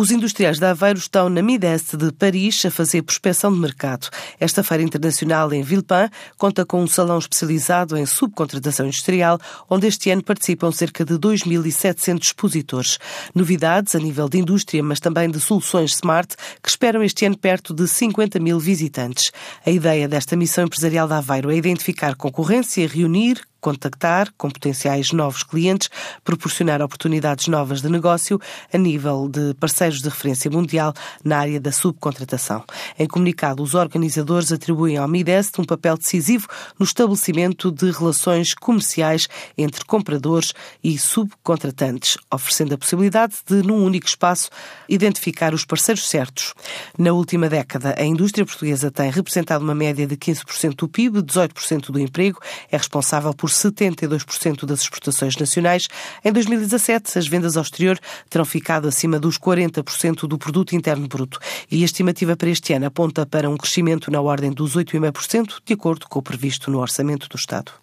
Os industriais de Aveiro estão na Mideste de Paris a fazer prospecção de mercado. Esta feira internacional em Villepin conta com um salão especializado em subcontratação industrial, onde este ano participam cerca de 2.700 expositores. Novidades a nível de indústria, mas também de soluções smart, que esperam este ano perto de 50 mil visitantes. A ideia desta missão empresarial de Aveiro é identificar concorrência, reunir, contactar com potenciais novos clientes, proporcionar oportunidades novas de negócio a nível de parceiros de referência mundial na área da subcontratação. Em comunicado, os organizadores atribuem ao Midest um papel decisivo no estabelecimento de relações comerciais entre compradores e subcontratantes, oferecendo a possibilidade de, num único espaço, identificar os parceiros certos. Na última década, a indústria portuguesa tem representado uma média de 15% do PIB, 18% do emprego, é responsável por por 72% das exportações nacionais. Em 2017, as vendas ao exterior terão ficado acima dos 40% do produto interno bruto. E a estimativa para este ano aponta para um crescimento na ordem dos 8,5%, de acordo com o previsto no orçamento do Estado.